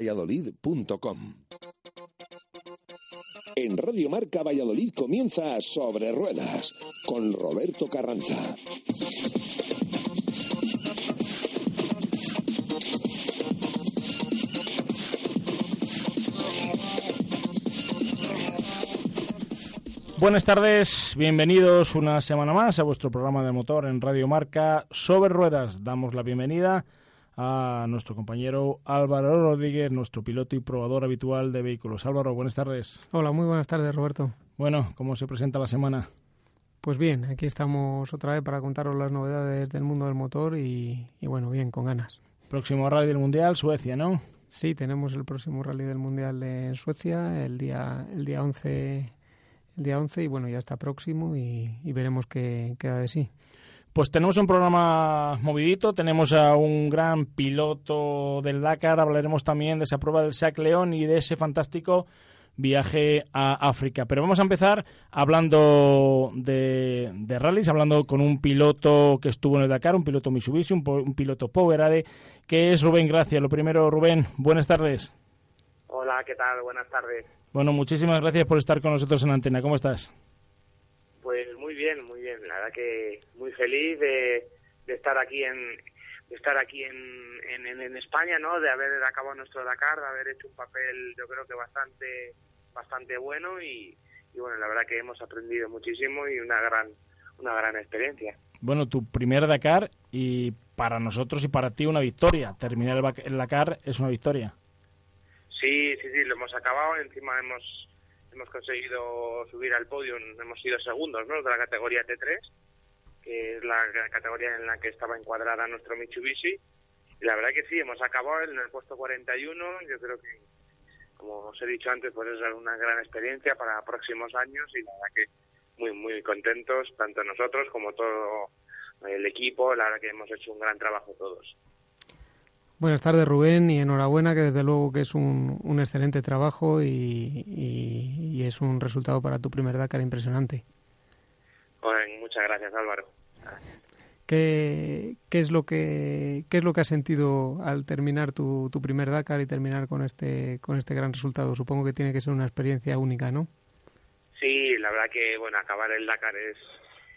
Valladolid.com En Radio Marca Valladolid comienza Sobre Ruedas con Roberto Carranza. Buenas tardes, bienvenidos una semana más a vuestro programa de motor en Radio Marca sobre ruedas. Damos la bienvenida a nuestro compañero Álvaro Rodríguez, nuestro piloto y probador habitual de vehículos. Álvaro, buenas tardes. Hola, muy buenas tardes, Roberto. Bueno, ¿cómo se presenta la semana? Pues bien, aquí estamos otra vez para contaros las novedades del mundo del motor y, bueno, bien, con ganas. Próximo rally del Mundial, Suecia, ¿no? Sí, tenemos el próximo rally del Mundial en Suecia el día, el día 11 el día 11 y bueno, ya está próximo y, veremos qué queda de sí. Pues tenemos un programa movidito, tenemos a un gran piloto del Dakar, hablaremos también de esa prueba del Sac León y de ese fantástico viaje a África. Pero vamos a empezar hablando de, de rallies, hablando con un piloto que estuvo en el Dakar, un piloto Mitsubishi, un, un piloto Powerade, que es Rubén Gracia. Lo primero, Rubén, buenas tardes. Hola, ¿qué tal? Buenas tardes. Bueno, muchísimas gracias por estar con nosotros en Antena. ¿Cómo estás? Muy bien, muy bien. La verdad que muy feliz de, estar aquí en de estar aquí en, en, España, ¿no? De haber acabado nuestro Dakar, de haber hecho un papel, yo creo que bastante bastante bueno y, y bueno, la verdad que hemos aprendido muchísimo y una gran una gran experiencia. Bueno, tu primer Dakar y para nosotros y para ti una victoria. Terminar el Dakar es una victoria. Sí, sí, sí, lo hemos acabado. Encima hemos hemos conseguido subir al podio. Hemos sido segundos, ¿no? De la categoría T3, que es la categoría en la que estaba encuadrada nuestro Mitsubishi. Y la verdad que sí, hemos acabado en el puesto 41. Yo creo que, como os he dicho antes, pues es una gran experiencia para próximos años y la verdad que muy, muy contentos, tanto nosotros como todo el equipo. La verdad que hemos hecho un gran trabajo todos. Buenas tardes, Rubén, y enhorabuena, que desde luego que es un, un excelente trabajo y, es un resultado para tu primer Dakar impresionante. Bueno, muchas gracias, Álvaro. ¿Qué, ¿Qué, es lo que qué es lo que has sentido al terminar tu, tu primer Dakar y terminar con este con este gran resultado? Supongo que tiene que ser una experiencia única, ¿no? Sí, la verdad que bueno acabar el Dakar es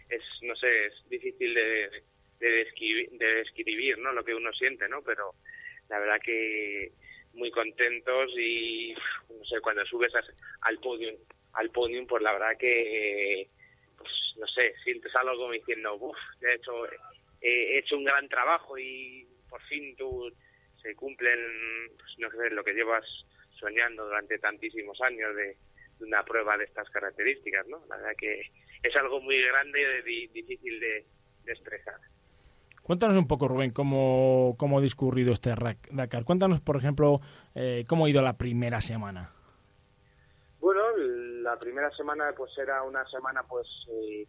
es no sé es difícil de, de, describir, de describir ¿no? lo que uno siente, ¿no? Pero la verdad que muy contentos y no sé, cuando subes al podium, al podium, pues la verdad que pues no sé, sientes algo como diciendo, uff, he hecho, he hecho un gran trabajo y por fin tú se cumplen, pues, no sé, lo que llevas soñando durante tantísimos años de, una prueba de estas características, ¿no? La verdad que es algo muy grande y difícil de expresar. Cuéntanos un poco, Rubén, cómo, cómo ha discurrido este Dakar. Cuéntanos, por ejemplo, eh, cómo ha ido la primera semana. Bueno, la primera semana pues era una semana pues eh,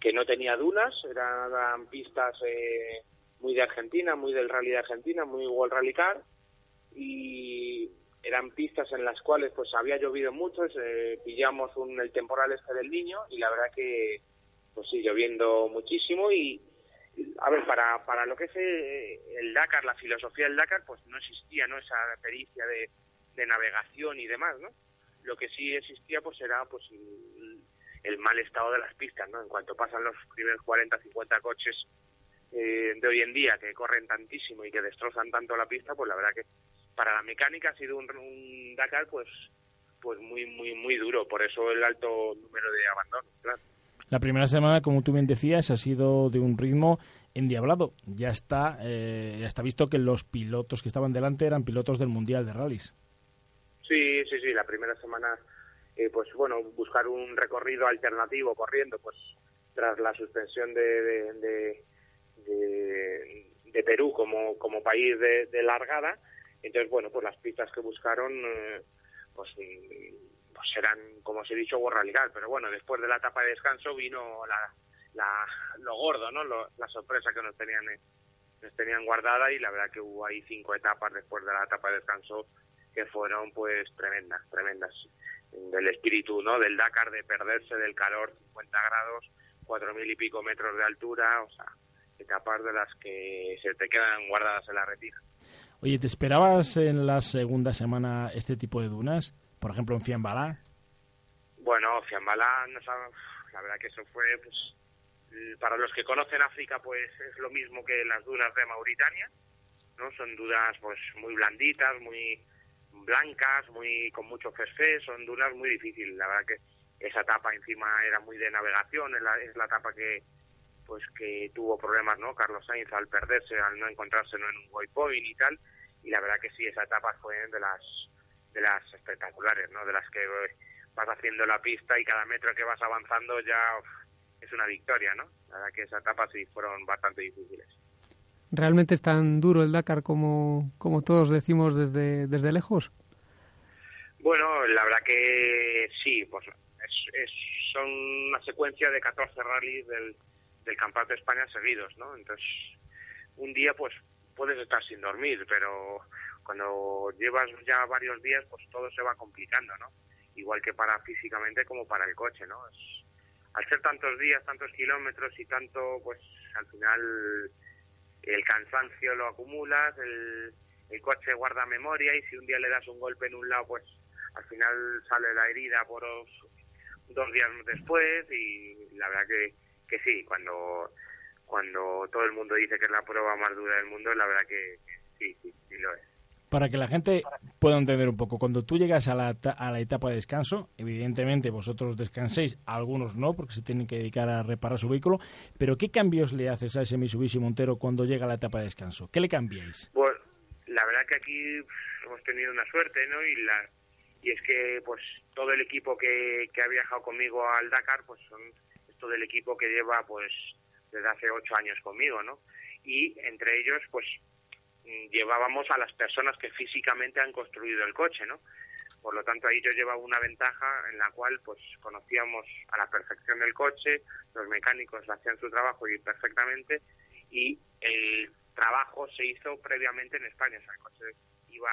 que no tenía dunas, eran, pistas eh, muy de Argentina, muy del rally de Argentina, muy World Rally Car y eran pistas en las cuales pues había llovido mucho, pillamos un, el temporal este del niño y la verdad que pues sí, lloviendo muchísimo y, a ver, para, para lo que es eh, el Dakar, la filosofía del Dakar, pues no existía no esa pericia de, navegación y demás, ¿no? Lo que sí existía, pues era pues el, mal estado de las pistas, ¿no? En cuanto pasan los primeros 40, 50 coches eh, de hoy en día que corren tantísimo y que destrozan tanto la pista, pues la verdad que para la mecánica ha sido un, un Dakar, pues pues muy muy muy duro, por eso el alto número de abandonos, claro. La primera semana, como tú bien decías, ha sido de un ritmo endiablado. Ya está, eh, está visto que los pilotos que estaban delante eran pilotos del Mundial de Rallys. Sí, sí, sí. La primera semana, eh, pues bueno, buscar un recorrido alternativo corriendo, pues tras la suspensión de, de, Perú como, como país de, largada. Entonces, bueno, pues las pistas que buscaron, eh, pues serán, como os he dicho, borraligar. Pero bueno, después de la etapa de descanso vino la, la, lo gordo, ¿no? la sorpresa que nos tenían, nos tenían guardada y la verdad que hubo ahí cinco etapas después de la etapa de descanso que fueron pues tremendas, tremendas. Del espíritu, ¿no? Del Dakar, de perderse del calor, 50 grados, cuatro mil y pico metros de altura, o sea, etapas de las que se te quedan guardadas en la retina. Oye, ¿te esperabas en la segunda semana este tipo de dunas? Por ejemplo, en Fiambalá. Bueno, Fiambalá, no la verdad que eso fue, pues, para los que conocen África, pues es lo mismo que las dunas de Mauritania, ¿no? Son dunas, pues, muy blanditas, muy blancas, muy con mucho fesfé, son dunas muy difíciles. La verdad que esa etapa encima era muy de navegación, es la, es la etapa que pues que tuvo problemas, ¿no? Carlos Sainz al perderse, al no encontrarse en un waypoint y tal, y la verdad que sí, esa etapa fue de las de las espectaculares, ¿no? De las que vas haciendo la pista y cada metro que vas avanzando ya es una victoria, ¿no? La verdad que esa etapa sí fueron bastante difíciles. ¿Realmente es tan duro el Dakar como, como todos decimos desde, desde lejos? Bueno, la verdad que sí, pues es, son una secuencia de 14 rallies del, del Campeonato de España seguidos, ¿no? Entonces, un día pues puedes estar sin dormir, pero cuando llevas ya varios días pues todo se va complicando, ¿no? Igual que para físicamente como para el coche, ¿no? al ser tantos días, tantos kilómetros y tanto, pues al final el cansancio lo acumulas, el, el coche guarda memoria y si un día le das un golpe en un lado, pues al final sale la herida por dos días después y la verdad que, que sí, cuando, cuando todo el mundo dice que es la prueba más dura del mundo, la verdad que, sí, sí, sí lo es. Para que la gente pueda entender un poco, cuando tú llegas a la, a la etapa de descanso, evidentemente vosotros descanséis, algunos no, porque se tienen que dedicar a reparar su vehículo, pero ¿qué cambios le haces a ese Mitsubishi Montero cuando llega a la etapa de descanso? ¿Qué le cambiáis? Bueno, la verdad que aquí hemos tenido una suerte, ¿no? Y la y es que pues todo el equipo que, que ha viajado conmigo al Dakar pues son es todo el equipo que lleva pues desde hace ocho años conmigo no y entre ellos pues llevábamos a las personas que físicamente han construido el coche no por lo tanto ahí yo llevaba una ventaja en la cual pues conocíamos a la perfección el coche los mecánicos hacían su trabajo y perfectamente y el trabajo se hizo previamente en España el coche iba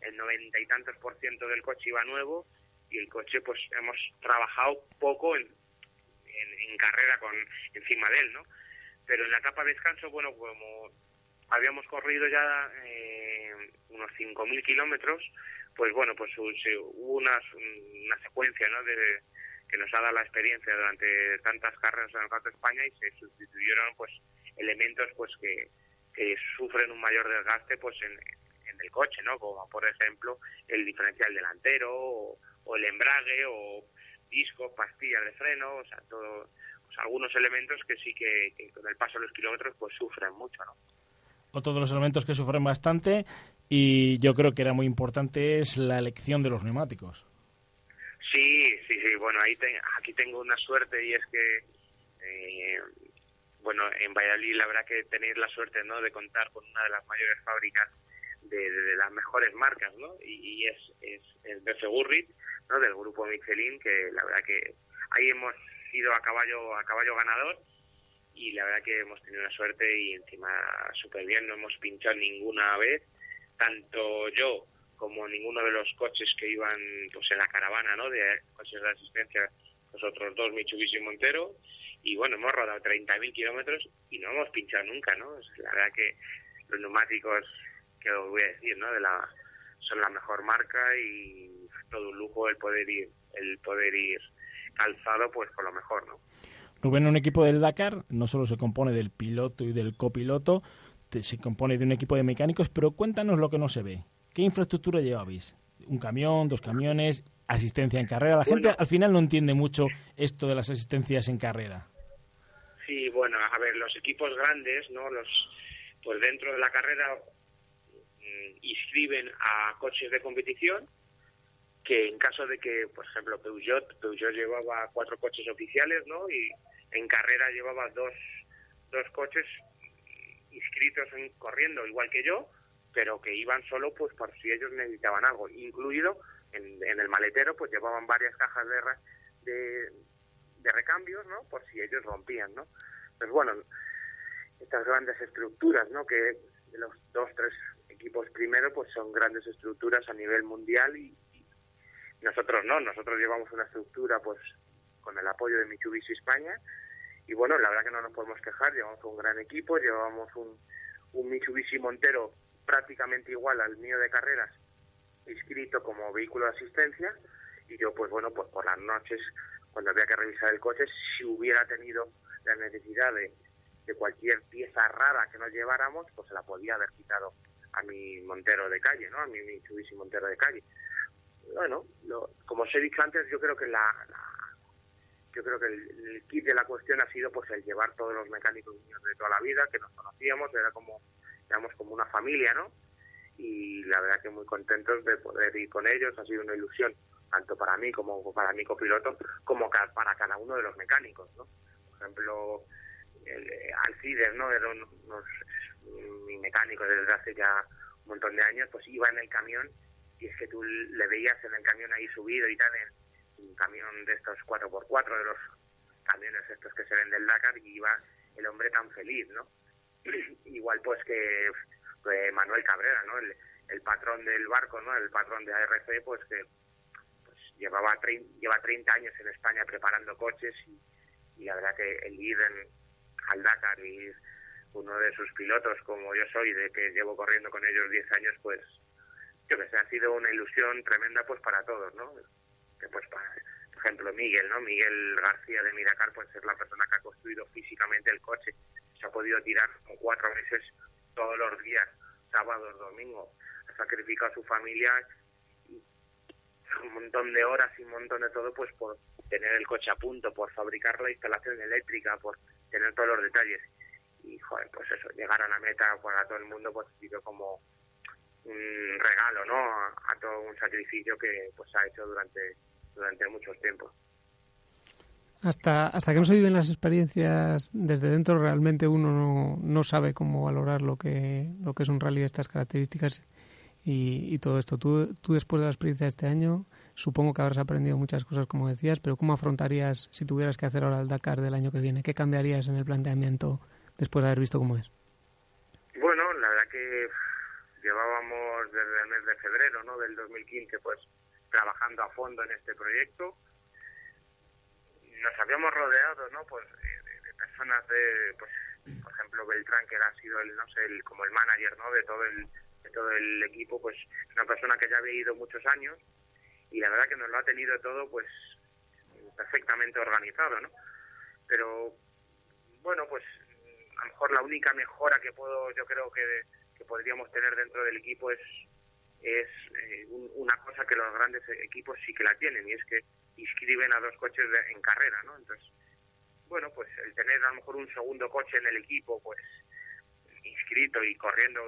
el noventa y tantos por ciento del coche iba nuevo y el coche pues hemos trabajado poco en, en, carrera con encima de él, ¿no? Pero en la etapa de descanso, bueno, como habíamos corrido ya eh, unos 5.000 kilómetros, pues bueno, pues hubo una, una secuencia, ¿no? De, que nos ha dado la experiencia durante tantas carreras en el de España y se sustituyeron pues elementos pues que, que sufren un mayor desgaste pues en, del coche, ¿no? Como por ejemplo el diferencial delantero o, el embrague o discos, pastillas de freno, o sea, todo, pues, algunos elementos que sí que, con el paso de los kilómetros pues sufren mucho, ¿no? Otro de los elementos que sufren bastante y yo creo que era muy importante es la elección de los neumáticos. Sí, sí, sí. Bueno, ahí aquí tengo una suerte y es que, eh, bueno, en Valladolid la verdad que tenéis la suerte, ¿no? De contar con una de las mayores fábricas de, las mejores marcas, ¿no? Y, es, es, es de ¿no? Del grupo Michelin, que la verdad que ahí hemos ido a caballo, a caballo ganador y la verdad que hemos tenido una suerte y encima súper bien, no hemos pinchado ninguna vez, tanto yo como ninguno de los coches que iban pues en la caravana, ¿no? De coches de asistencia, los otros dos, Mitsubishi y Montero, y bueno, hemos rodado 30.000 kilómetros y no hemos pinchado nunca, ¿no? La verdad que los neumáticos que os voy a decir, ¿no? De la, son la mejor marca y todo un lujo el poder ir, el poder ir calzado pues con lo mejor, ¿no? Rubén, un equipo del Dakar no solo se compone del piloto y del copiloto, se compone de un equipo de mecánicos, pero cuéntanos lo que no se ve. ¿Qué infraestructura llevabais? ¿Un camión, dos camiones, asistencia en carrera? La gente al final no entiende mucho esto de las asistencias en carrera. Sí, bueno, a ver, los equipos grandes, ¿no? Los, pues dentro de la carrera inscriben a coches de competición que en caso de que, por ejemplo, Peugeot, Peugeot llevaba cuatro coches oficiales, ¿no? Y en carrera llevaba dos, dos coches inscritos en, corriendo, igual que yo, pero que iban solo pues por si ellos necesitaban algo, incluido en, en el maletero, pues llevaban varias cajas de, de, recambios, ¿no? Por si ellos rompían, ¿no? Pues bueno, estas grandes estructuras, ¿no? Que los dos, tres equipos primero pues son grandes estructuras a nivel mundial y, nosotros no, nosotros llevamos una estructura pues con el apoyo de Mitsubishi España y bueno, la verdad que no nos podemos quejar, llevamos un gran equipo, llevamos un, un Mitsubishi Montero prácticamente igual al mío de carreras, inscrito como vehículo de asistencia, y yo, pues bueno, pues por las noches, cuando había que revisar el coche, si hubiera tenido la necesidad de, de cualquier pieza rara que nos lleváramos, pues se la podía haber quitado a mi Montero de calle, ¿no? A mi Mitsubishi Montero de calle. Bueno, como os he dicho antes, yo creo que la, yo creo que el, kit de la cuestión ha sido pues el llevar todos los mecánicos de toda la vida, que nos conocíamos, era como, digamos, como una familia, ¿no? Y la verdad que muy contentos de poder ir con ellos, ha sido una ilusión, tanto para mí como para mi copiloto, como para cada uno de los mecánicos, ¿no? Por ejemplo, el, Alcides, ¿no? Era unos, mi mecánico desde hace ya un montón de años, pues iba en el camión y es que tú le veías en el camión ahí subido y tal, en un camión de estos 4x4, de los camiones estos que se ven del Dakar, y iba el hombre tan feliz, ¿no? Igual pues que Manuel Cabrera, ¿no? El, patrón del barco, ¿no? El patrón de ARC, pues que pues, llevaba lleva 30 años en España preparando coches y, y la verdad que el ir en, al Dakar y uno de sus pilotos como yo soy, de que llevo corriendo con ellos 10 años, pues yo que sé, ha sido una ilusión tremenda pues para todos, ¿no? Que pues para, por ejemplo, Miguel, ¿no? Miguel García de Miracar, pues es la persona que ha construido físicamente el coche. Se ha podido tirar como cuatro meses todos los días, sábados, domingos. Ha sacrificado a su familia un montón de horas y un montón de todo, pues por tener el coche a punto, por fabricar la instalación eléctrica, por tener todos los detalles. Y, joder, pues eso, llegar a la meta para todo el mundo, pues ha sido como un regalo, ¿no? A, todo un sacrificio que pues ha hecho durante durante muchos tiempos. Hasta, hasta que no se viven las experiencias desde dentro, realmente uno no, no sabe cómo valorar lo que, lo que es un rally de estas características y, y, todo esto. Tú, tú después de la experiencia de este año, supongo que habrás aprendido muchas cosas, como decías, pero ¿cómo afrontarías si tuvieras que hacer ahora el Dakar del año que viene? ¿Qué cambiarías en el planteamiento después de haber visto cómo es? Bueno, la verdad que llevábamos desde el mes de febrero ¿no? del 2015 pues trabajando a fondo en este proyecto. Nos habíamos rodeado ¿no? pues, de, personas de, pues, por ejemplo, Beltrán, que ha sido el, no sé, el, como el manager ¿no? de todo el de todo el equipo, pues una persona que ya había ido muchos años y la verdad que nos lo ha tenido todo pues perfectamente organizado, ¿no? Pero bueno, pues a lo mejor la única mejora que puedo, yo creo que que podríamos tener dentro del equipo es es eh, una cosa que los grandes equipos sí que la tienen y es que inscriben a dos coches en carrera, ¿no? Entonces, bueno, pues el tener a lo mejor un segundo coche en el equipo, pues inscrito y corriendo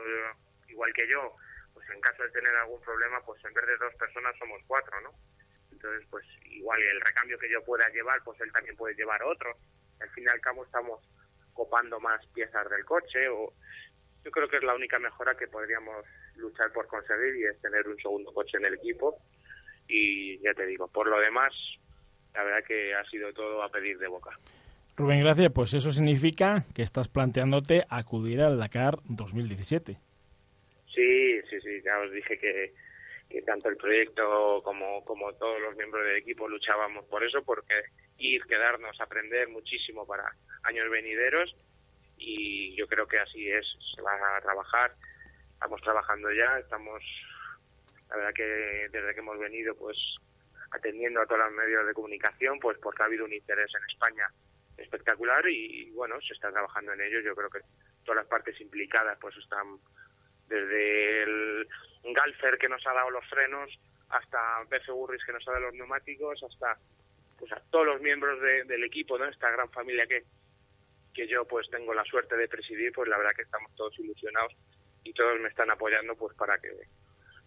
igual que yo, pues en caso de tener algún problema, pues en vez de dos personas somos cuatro, ¿no? Entonces, pues igual el recambio que yo pueda llevar, pues él también puede llevar otro. Al fin y al cabo estamos copando más piezas del coche o yo creo que es la única mejora que podríamos luchar por conseguir y es tener un segundo coche en el equipo. Y ya te digo, por lo demás, la verdad que ha sido todo a pedir de boca. Rubén, gracias. Pues eso significa que estás planteándote acudir al Dakar 2017. Sí, sí, sí. Ya os dije que, que tanto el proyecto como, como todos los miembros del equipo luchábamos por eso, porque ir, quedarnos, aprender muchísimo para años venideros y yo creo que así es, se va a trabajar, estamos trabajando ya, estamos, la verdad que desde que hemos venido pues atendiendo a todos los medios de comunicación, pues porque ha habido un interés en España espectacular y bueno, se está trabajando en ello, yo creo que todas las partes implicadas pues están desde el Galfer que nos ha dado los frenos hasta BF Burris que nos ha dado los neumáticos hasta pues a todos los miembros del equipo, ¿no? Esta gran familia que, que yo pues tengo la suerte de presidir, pues la verdad que estamos todos ilusionados y todos me están apoyando pues para que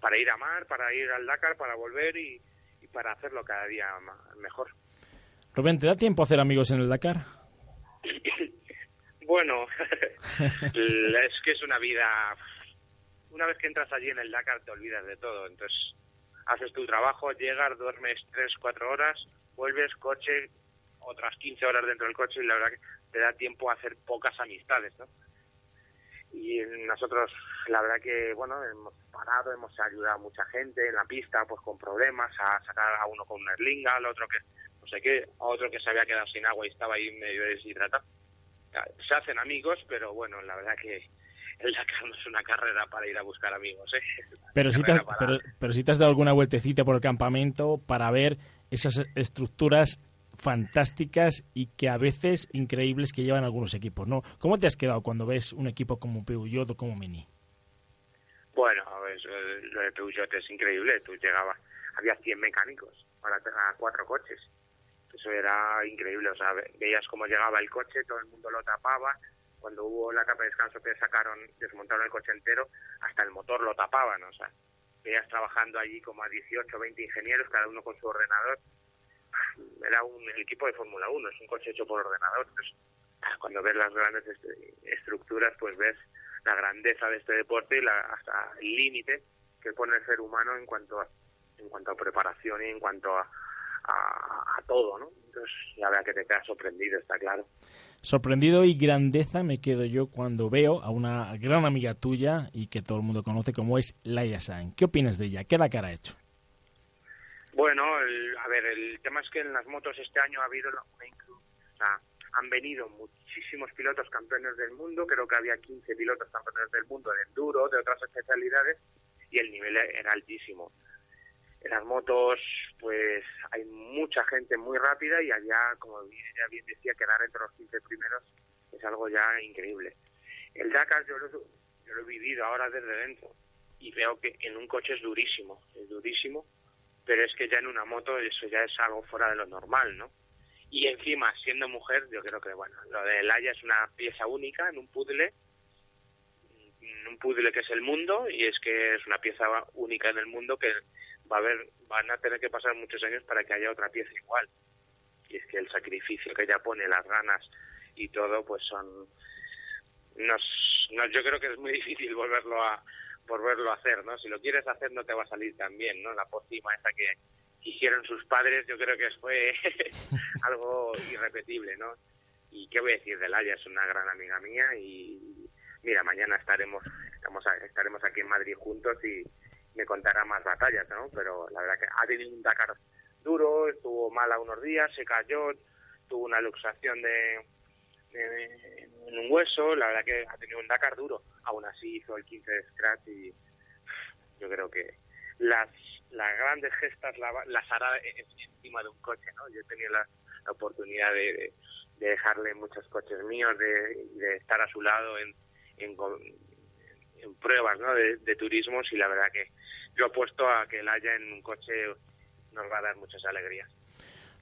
para ir a mar, para ir al Dakar, para volver y, para hacerlo cada día mejor. Rubén, ¿te da tiempo a hacer amigos en el Dakar? bueno, es que es una vida... Una vez que entras allí en el Dakar te olvidas de todo, entonces haces tu trabajo, llegas, duermes tres, cuatro horas, vuelves, coche, otras 15 horas dentro del coche y la verdad que te da tiempo a hacer pocas amistades, ¿no? Y nosotros, la verdad que, bueno, hemos parado, hemos ayudado a mucha gente en la pista, pues con problemas, a sacar a uno con una eslinga, al otro que, no sé qué, a otro que se había quedado sin agua y estaba ahí medio deshidratado. Se hacen amigos, pero bueno, la verdad que el Dakar no es una carrera para ir a buscar amigos, ¿eh? Pero si, te, pero, pero si te has dado alguna vueltecita por el campamento para ver esas estructuras fantásticas y que a veces increíbles que llevan algunos equipos, ¿no? ¿Cómo te has quedado cuando ves un equipo como Peugeot o como Mini? Bueno, lo de Peugeot es increíble. Tú llegabas, había 100 mecánicos para cuatro coches. Eso era increíble. O sea, veías cómo llegaba el coche, todo el mundo lo tapaba. Cuando hubo la capa de descanso que sacaron, desmontaron el coche entero, hasta el motor lo tapaban. O sea, veías trabajando allí como a 18 20 ingenieros, cada uno con su ordenador era un equipo de Fórmula 1, es un coche hecho por ordenador. cuando ves las grandes estructuras, pues ves la grandeza de este deporte y la, hasta el límite que pone el ser humano en cuanto a, en cuanto a preparación y en cuanto a, a, todo, ¿no? Entonces, la verdad que te quedas sorprendido, está claro. Sorprendido y grandeza me quedo yo cuando veo a una gran amiga tuya y que todo el mundo conoce como es Laia San. ¿Qué opinas de ella? ¿Qué la cara ha hecho? Bueno, a ver, el tema es que en las motos este año ha habido una o sea, han venido muchísimos pilotos campeones del mundo, creo que había 15 pilotos campeones del mundo de enduro, de otras especialidades, y el nivel era altísimo. En las motos, pues hay mucha gente muy rápida y allá, como ya bien decía, quedar entre los 15 primeros es algo ya increíble. El Dakar yo lo he vivido ahora desde dentro y veo que en un coche es durísimo, es durísimo pero es que ya en una moto eso ya es algo fuera de lo normal, ¿no? Y encima, siendo mujer, yo creo que, bueno, lo de Laia es una pieza única en un puzzle, un puzzle que es el mundo, y es que es una pieza única en el mundo que va a haber, van a tener que pasar muchos años para que haya otra pieza igual. Y es que el sacrificio que ella pone, las ganas y todo, pues son... Nos, nos, yo creo que es muy difícil volverlo a, por verlo hacer, ¿no? Si lo quieres hacer no te va a salir tan bien, ¿no? La pócima esa que hicieron sus padres yo creo que fue algo irrepetible, ¿no? Y qué voy a decir de Laia, es una gran amiga mía y mira, mañana estaremos estamos estaremos aquí en Madrid juntos y me contará más batallas, ¿no? Pero la verdad que ha tenido un Dakar duro, estuvo mala unos días, se cayó, tuvo una luxación de en, un hueso, la verdad que ha tenido un Dakar duro, aún así hizo el 15 de scratch y yo creo que las las grandes gestas las hará encima de un coche, ¿no? Yo he tenido la, oportunidad de, dejarle muchos coches míos, de, de estar a su lado en, en, pruebas, ¿no? De, de turismos y la verdad que yo apuesto a que él haya en un coche nos va a dar muchas alegrías.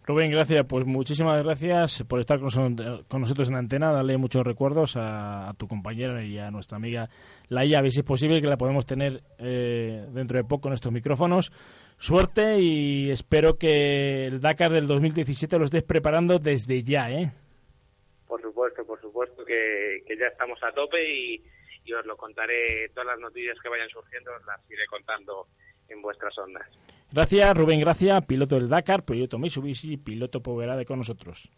Rubén, gracias. Pues muchísimas gracias por estar con, nosotros en antena. Dale muchos recuerdos a, tu compañera y a nuestra amiga Laia. A ver si es posible que la podemos tener eh, dentro de poco en estos micrófonos. Suerte y espero que el Dakar del 2017 lo estés preparando desde ya, ¿eh? Por supuesto, por supuesto que, ya estamos a tope y, y os lo contaré. Todas las noticias que vayan surgiendo las iré contando en vuestras ondas. Gracias, Rubén Gracia, piloto del Dakar, piloto Mitsubishi, piloto Poverade con nosotros.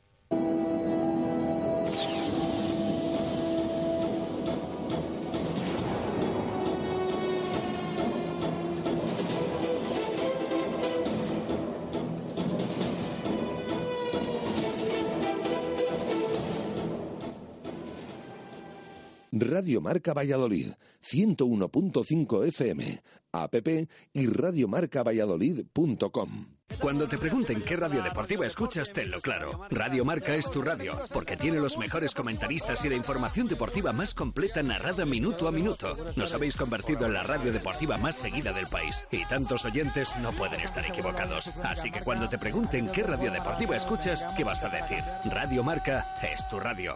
Radio Marca Valladolid, 101.5 FM, app y radiomarcavalladolid.com. Cuando te pregunten qué radio deportiva escuchas, tenlo claro. Radio Marca es tu radio, porque tiene los mejores comentaristas y la información deportiva más completa narrada minuto a minuto. Nos habéis convertido en la radio deportiva más seguida del país y tantos oyentes no pueden estar equivocados. Así que cuando te pregunten qué radio deportiva escuchas, ¿qué vas a decir? Radio Marca es tu radio.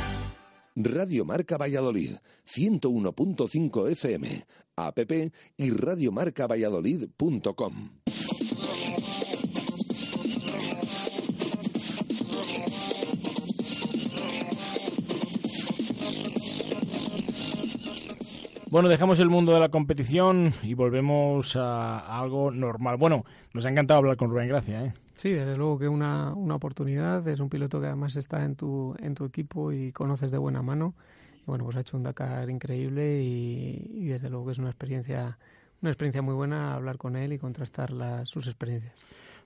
Radio Marca Valladolid, 101.5 FM, app y radiomarcavalladolid.com. Bueno, dejamos el mundo de la competición y volvemos a, algo normal. Bueno, nos ha encantado hablar con Rubén Gracia, ¿eh? Sí, desde luego que una, una oportunidad. Es un piloto que además está en tu, en tu equipo y conoces de buena mano. Y bueno, pues ha hecho un Dakar increíble y, desde luego que es una experiencia, una experiencia muy buena hablar con él y contrastar las, sus experiencias.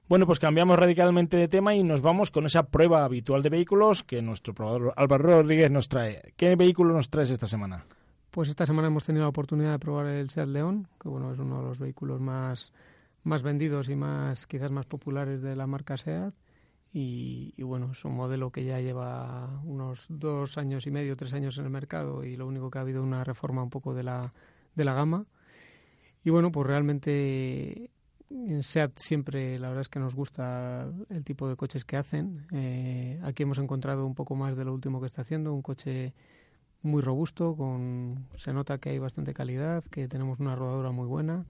Bueno, pues cambiamos radicalmente de tema y nos vamos con esa prueba habitual de vehículos que nuestro probador Álvaro Rodríguez nos trae. ¿Qué vehículo nos traes esta semana? Pues esta semana hemos tenido la oportunidad de probar el Seat León, que bueno, es uno de los vehículos más, más vendidos y más quizás más populares de la marca Seat. Y, bueno, es un modelo que ya lleva unos dos años y medio, tres años en el mercado y lo único que ha habido una reforma un poco de la, de la gama. Y bueno, pues realmente en SEAT siempre la verdad es que nos gusta el tipo de coches que hacen. Eh, aquí hemos encontrado un poco más de lo último que está haciendo, un coche muy robusto, con se nota que hay bastante calidad, que tenemos una rodadura muy buena.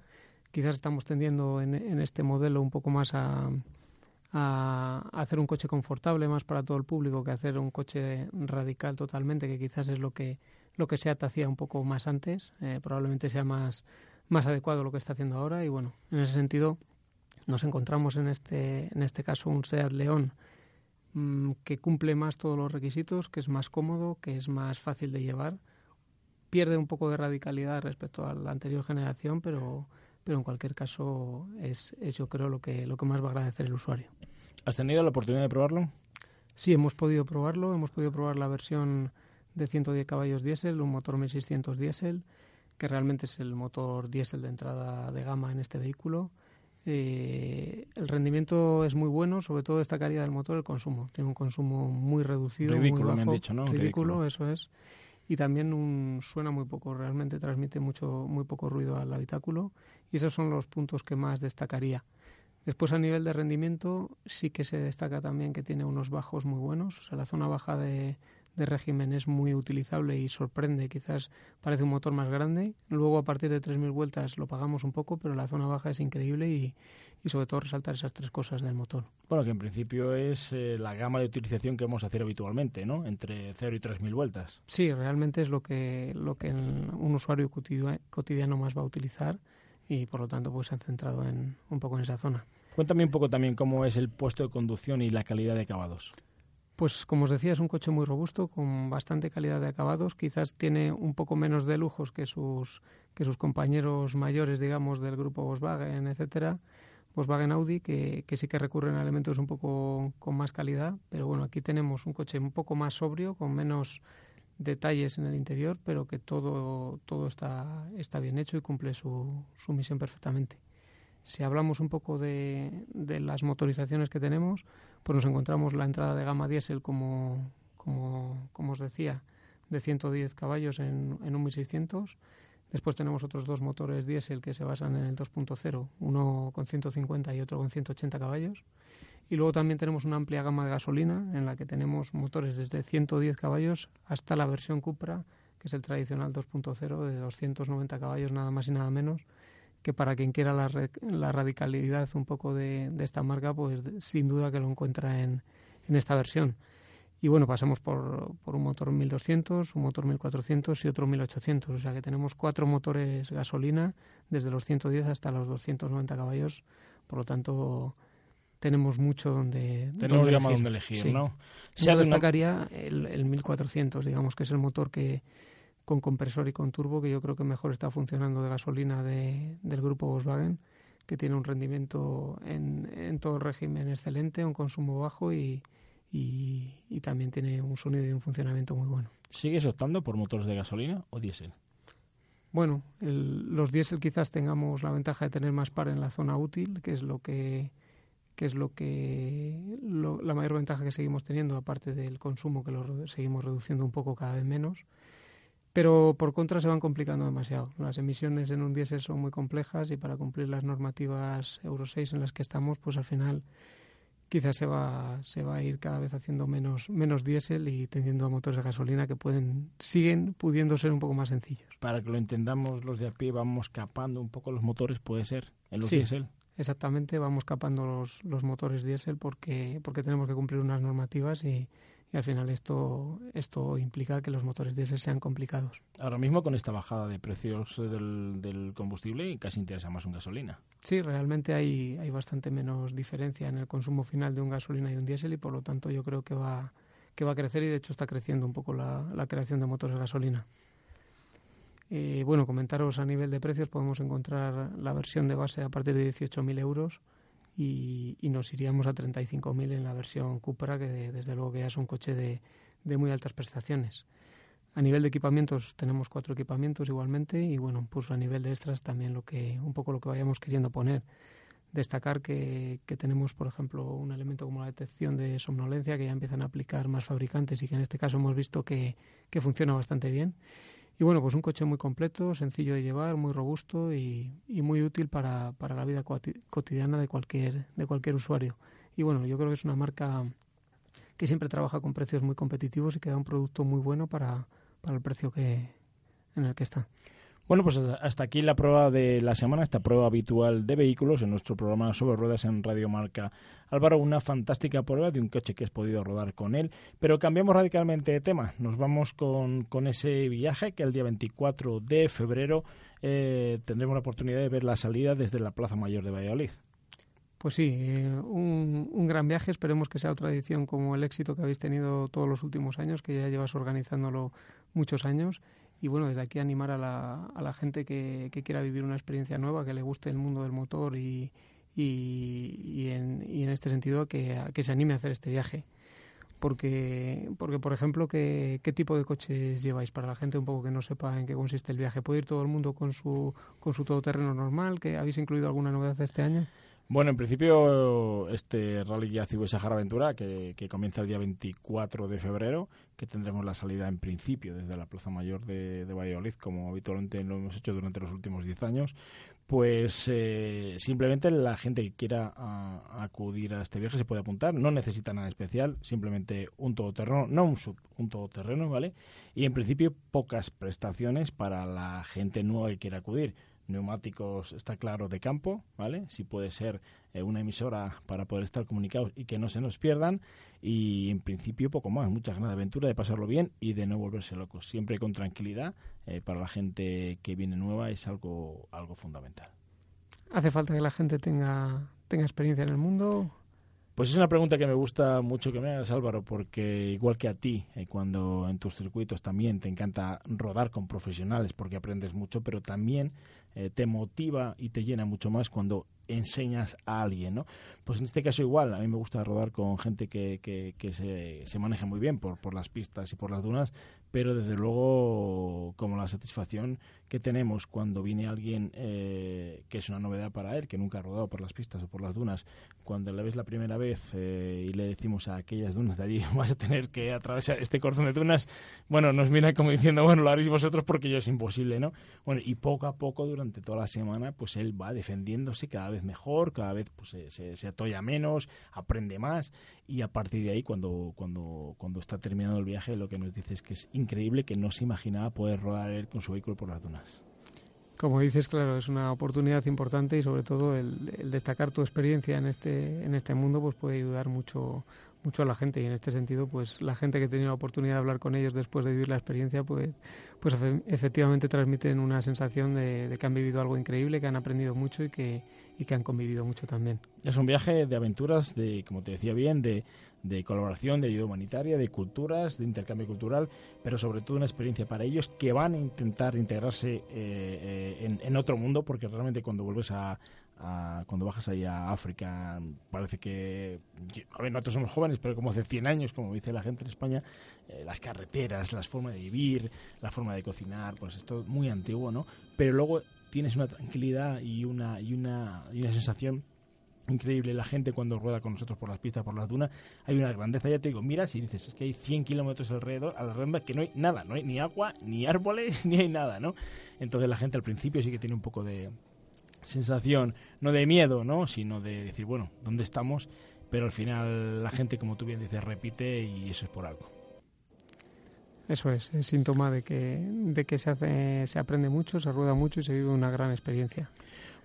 Quizás estamos tendiendo en, este modelo un poco más a, a, hacer un coche confortable más para todo el público que hacer un coche radical totalmente, que quizás es lo que lo que Seat hacía un poco más antes. Eh, probablemente sea más más adecuado lo que está haciendo ahora y bueno, en ese sentido nos encontramos en este en este caso un Seat León Mm, que cumple más todos los requisitos, que es más cómodo, que es más fácil de llevar. Pierde un poco de radicalidad respecto a la anterior generación, pero, pero en cualquier caso es, es yo creo lo que, lo que más va a agradecer el usuario. ¿Has tenido la oportunidad de probarlo? Sí, hemos podido probarlo. Hemos podido probar la versión de 110 caballos diésel, un motor 1600 diésel, que realmente es el motor diésel de entrada de gama en este vehículo. Eh, el rendimiento es muy bueno, sobre todo destacaría del motor el consumo. Tiene un consumo muy reducido. Ridículo, muy me han dicho, ¿no? Ridículo, eso es. Y también un, suena muy poco, realmente transmite mucho, muy poco ruido al habitáculo. Y esos son los puntos que más destacaría. Después, a nivel de rendimiento, sí que se destaca también que tiene unos bajos muy buenos. O sea, la zona baja de, de régimen es muy utilizable y sorprende, quizás parece un motor más grande. Luego a partir de 3.000 vueltas lo pagamos un poco, pero la zona baja es increíble y, y sobre todo resaltar esas tres cosas del motor. Bueno, que en principio es eh, la gama de utilización que vamos a hacer habitualmente, ¿no? Entre 0 y 3.000 vueltas. Sí, realmente es lo que, lo que un usuario cotidiano más va a utilizar y por lo tanto pues se han centrado en, un poco en esa zona. Cuéntame un poco también cómo es el puesto de conducción y la calidad de acabados. Pues como os decía, es un coche muy robusto, con bastante calidad de acabados. Quizás tiene un poco menos de lujos que sus, que sus compañeros mayores, digamos, del grupo Volkswagen, etcétera. Volkswagen Audi, que, que sí que recurren a elementos un poco con más calidad. Pero bueno, aquí tenemos un coche un poco más sobrio, con menos detalles en el interior, pero que todo, todo está, está bien hecho y cumple su, su misión perfectamente. Si hablamos un poco de, de las motorizaciones que tenemos, pues nos encontramos la entrada de gama diésel como, como, como os decía, de 110 caballos en, en un 1600. Después tenemos otros dos motores diésel que se basan en el 2.0, uno con 150 y otro con 180 caballos. Y luego también tenemos una amplia gama de gasolina en la que tenemos motores desde 110 caballos hasta la versión Cupra, que es el tradicional 2.0 de 290 caballos nada más y nada menos, que para quien quiera la, la radicalidad un poco de, de, esta marca, pues sin duda que lo encuentra en, en esta versión. Y bueno, pasamos por, por, un motor 1200, un motor 1400 y otro 1800. O sea que tenemos cuatro motores gasolina, desde los 110 hasta los 290 caballos. Por lo tanto, tenemos mucho donde, tenemos donde elegir, donde ¿no? Se destacaría el, el 1400, digamos, que es el motor que, con compresor y con turbo, que yo creo que mejor está funcionando de gasolina de, del grupo Volkswagen, que tiene un rendimiento en, en todo régimen excelente, un consumo bajo y, y, y, también tiene un sonido y un funcionamiento muy bueno. ¿Sigues optando por motores de gasolina o diésel? Bueno, el, los diésel quizás tengamos la ventaja de tener más par en la zona útil, que es lo que que es lo que lo, la mayor ventaja que seguimos teniendo aparte del consumo que lo seguimos reduciendo un poco cada vez menos pero por contra se van complicando demasiado. Las emisiones en un diésel son muy complejas y para cumplir las normativas Euro 6 en las que estamos, pues al final quizás se va, se va a ir cada vez haciendo menos, menos diésel y teniendo motores de gasolina que pueden, siguen pudiendo ser un poco más sencillos. Para que lo entendamos los de a pie, vamos capando un poco los motores, puede ser, en los sí, diésel. Exactamente, vamos capando los, los motores diésel porque, porque tenemos que cumplir unas normativas y, y al final esto, esto implica que los motores diésel sean complicados. Ahora mismo con esta bajada de precios del, del combustible casi interesa más un gasolina. Sí, realmente hay, hay bastante menos diferencia en el consumo final de un gasolina y un diésel y por lo tanto yo creo que va, que va a crecer y de hecho está creciendo un poco la, la creación de motores de gasolina. Eh, bueno, comentaros a nivel de precios, podemos encontrar la versión de base a partir de 18.000 euros y, nos iríamos a 35.000 en la versión Cupra, que desde luego que ya es un coche de, de muy altas prestaciones. A nivel de equipamientos tenemos cuatro equipamientos igualmente y bueno, pues a nivel de extras también lo que un poco lo que vayamos queriendo poner. Destacar que, que tenemos, por ejemplo, un elemento como la detección de somnolencia que ya empiezan a aplicar más fabricantes y que en este caso hemos visto que, que funciona bastante bien. Y bueno, pues un coche muy completo, sencillo de llevar, muy robusto y, muy útil para, para, la vida cotidiana de cualquier, de cualquier usuario. Y bueno, yo creo que es una marca que siempre trabaja con precios muy competitivos y que da un producto muy bueno para, para el precio que, en el que está. Bueno, pues hasta aquí la prueba de la semana, esta prueba habitual de vehículos en nuestro programa sobre ruedas en Radio Marca. Álvaro, una fantástica prueba de un coche que has podido rodar con él, pero cambiamos radicalmente de tema. Nos vamos con, con ese viaje que el día 24 de febrero eh, tendremos la oportunidad de ver la salida desde la Plaza Mayor de Valladolid. Pues sí, eh, un, un, gran viaje. Esperemos que sea otra edición como el éxito que habéis tenido todos los últimos años, que ya llevas organizándolo muchos años y bueno, desde aquí animar a la, a la gente que, que, quiera vivir una experiencia nueva, que le guste el mundo del motor y, y, y, en, y en, este sentido que, que, se anime a hacer este viaje. Porque, porque por ejemplo, ¿qué, ¿qué tipo de coches lleváis para la gente un poco que no sepa en qué consiste el viaje? ¿Puede ir todo el mundo con su, con su todoterreno normal? ¿Que ¿Habéis incluido alguna novedad este año? Bueno, en principio este Rally ya Sahara Aventura, que, que, comienza el día 24 de febrero, que tendremos la salida en principio desde la Plaza Mayor de, Valladolid, como habitualmente lo hemos hecho durante los últimos 10 años, pues eh, simplemente la gente que quiera a, acudir a este viaje se puede apuntar, no necesita nada especial, simplemente un todoterreno, no un sub, un todoterreno, ¿vale? Y en principio pocas prestaciones para la gente nueva que quiera acudir neumáticos, está claro, de campo, ¿vale? Si puede ser eh, una emisora para poder estar comunicados y que no se nos pierdan. Y en principio poco más, muchas ganas de aventura, de pasarlo bien y de no volverse locos. Siempre con tranquilidad, eh, para la gente que viene nueva es algo, algo fundamental. ¿Hace falta que la gente tenga, tenga experiencia en el mundo? Pues es una pregunta que me gusta mucho que me hagas, Álvaro, porque igual que a ti, eh, cuando en tus circuitos también te encanta rodar con profesionales porque aprendes mucho, pero también eh, te motiva y te llena mucho más cuando enseñas a alguien, ¿no? Pues en este caso igual, a mí me gusta rodar con gente que, que, que se, se maneja muy bien por, por las pistas y por las dunas, pero desde luego como la satisfacción que tenemos cuando viene alguien eh, que es una novedad para él, que nunca ha rodado por las pistas o por las dunas, cuando le ves la primera vez eh, y le decimos a aquellas dunas de allí, vas a tener que atravesar este corazón de dunas, bueno, nos viene como diciendo, bueno, lo haréis vosotros porque yo es imposible, ¿no? Bueno, y poco a poco durante toda la semana, pues él va defendiéndose cada vez mejor, cada vez pues, se, se, se atolla menos, aprende más y a partir de ahí, cuando, cuando, cuando está terminado el viaje, lo que nos dice es que es increíble que no se imaginaba poder rodar él con su vehículo por las dunas. Como dices, claro, es una oportunidad importante y sobre todo el, el, destacar tu experiencia en este, en este mundo pues puede ayudar mucho, mucho a la gente y en este sentido pues la gente que ha tenido la oportunidad de hablar con ellos después de vivir la experiencia pues, pues efectivamente transmiten una sensación de, que han vivido algo increíble, que han aprendido mucho y que, y que han convivido mucho también. Es un viaje de aventuras, de como te decía bien, de, de colaboración, de ayuda humanitaria, de culturas, de intercambio cultural, pero sobre todo una experiencia para ellos que van a intentar integrarse eh, eh, en, otro mundo, porque realmente cuando vuelves a, a, cuando bajas ahí a África, parece que, a ver, nosotros somos jóvenes, pero como hace 100 años, como dice la gente en España, eh, las carreteras, las formas de vivir, la forma de cocinar, pues esto es muy antiguo, ¿no? Pero luego tienes una tranquilidad y una, y una, y una sensación increíble la gente cuando rueda con nosotros por las pistas, por las dunas, hay una grandeza, ya te digo, miras y dices, es que hay 100 kilómetros alrededor, a la redonda que no hay nada, no hay ni agua, ni árboles, ni hay nada, ¿no? Entonces la gente al principio sí que tiene un poco de sensación, no de miedo, ¿no? Sino de decir, bueno, ¿dónde estamos? Pero al final la gente, como tú bien dices, repite y eso es por algo. Eso es, es síntoma de que, de que se, hace, se aprende mucho, se rueda mucho y se vive una gran experiencia.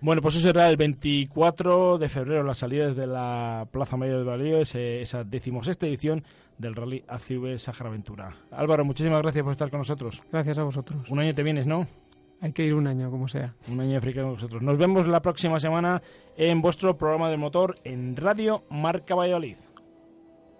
Bueno, pues eso será el 24 de febrero, las salidas de la Plaza Mayor de Valladolid, esa decimosexta edición del Rally ACV Sahara Aventura. Álvaro, muchísimas gracias por estar con nosotros. Gracias a vosotros. Un año te vienes, ¿no? Hay que ir un año, como sea. Un año de con nosotros. Nos vemos la próxima semana en vuestro programa de motor en Radio Marca Valladolid.